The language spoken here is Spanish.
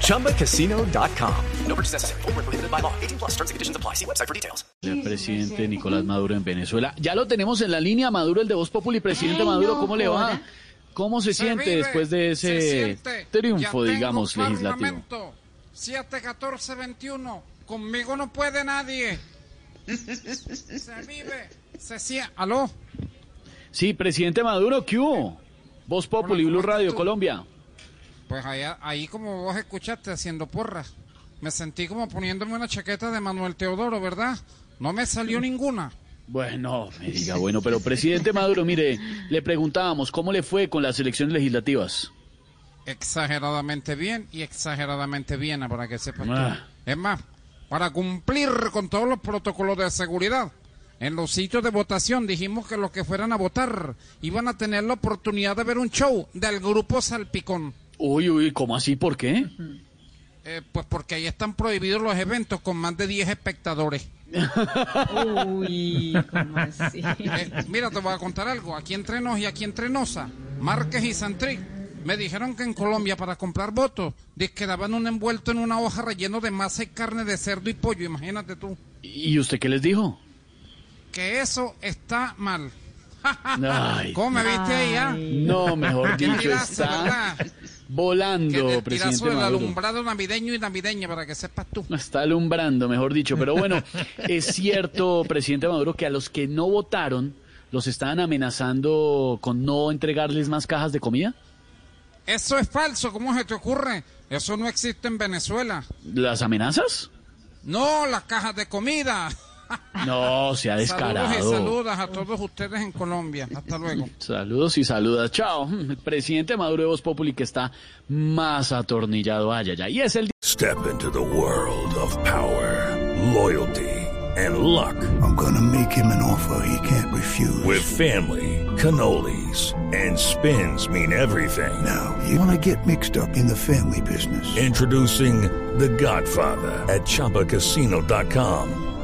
ChumbaCasino.com. No purchase necessary. Prohibited by law. 18 plus terms and conditions apply. See website for details. El presidente Nicolás Maduro en Venezuela. Ya lo tenemos en la línea, Maduro, el de Voz Populi. Presidente Ay, Maduro, no ¿cómo le va? ¿Cómo se, Se siente vive, después de se ese triunfo, digamos, legislativo? parlamento. 7, 14, 21. Conmigo no puede nadie. se vive, se siente. ¿Aló? Sí, presidente Maduro, ¿qué hubo? Voz Populi, Hola, ¿cómo Blue Radio, tú? Colombia. Pues allá, ahí como vos escuchaste haciendo porras. Me sentí como poniéndome una chaqueta de Manuel Teodoro, ¿verdad? No me salió ninguna. Bueno, me diga, bueno, pero presidente Maduro, mire, le preguntábamos, ¿cómo le fue con las elecciones legislativas? Exageradamente bien y exageradamente bien, para que sepas tú. Ah. Es más, para cumplir con todos los protocolos de seguridad, en los sitios de votación dijimos que los que fueran a votar iban a tener la oportunidad de ver un show del grupo Salpicón. Uy, uy, ¿cómo así? ¿Por qué? Eh, pues porque ahí están prohibidos los eventos con más de 10 espectadores. Uy, ¿cómo así? Eh, mira, te voy a contar algo. Aquí entre nos y aquí entre Nosa, Márquez y Santric, me dijeron que en Colombia para comprar votos, que daban un envuelto en una hoja relleno de masa y carne de cerdo y pollo. Imagínate tú. ¿Y usted qué les dijo? Que eso está mal. Ay, ¿Cómo me viste ahí, ah? no, mejor dicho, está Que volando, el tirazo presidente Maduro. alumbrado navideño y navideña, para que sepas tú. Está alumbrando, mejor dicho. Pero bueno, es cierto, presidente Maduro, que a los que no votaron los estaban amenazando con no entregarles más cajas de comida. Eso es falso, ¿cómo se te ocurre? Eso no existe en Venezuela. ¿Las amenazas? No, las cajas de comida. No, se ha descarado. Saludos y saludas a todos ustedes en Colombia. Hasta luego. Saludos y saludas. Chao. El presidente Maduro de Voz Populi que está más atornillado. Ay. Y es el Step into the world of power, loyalty, and luck. I'm gonna make him an offer he can't refuse. With family, cannolis, and spins mean everything. now, you wanna get mixed up in the family business. Introducing The Godfather at ChumbaCasino.com.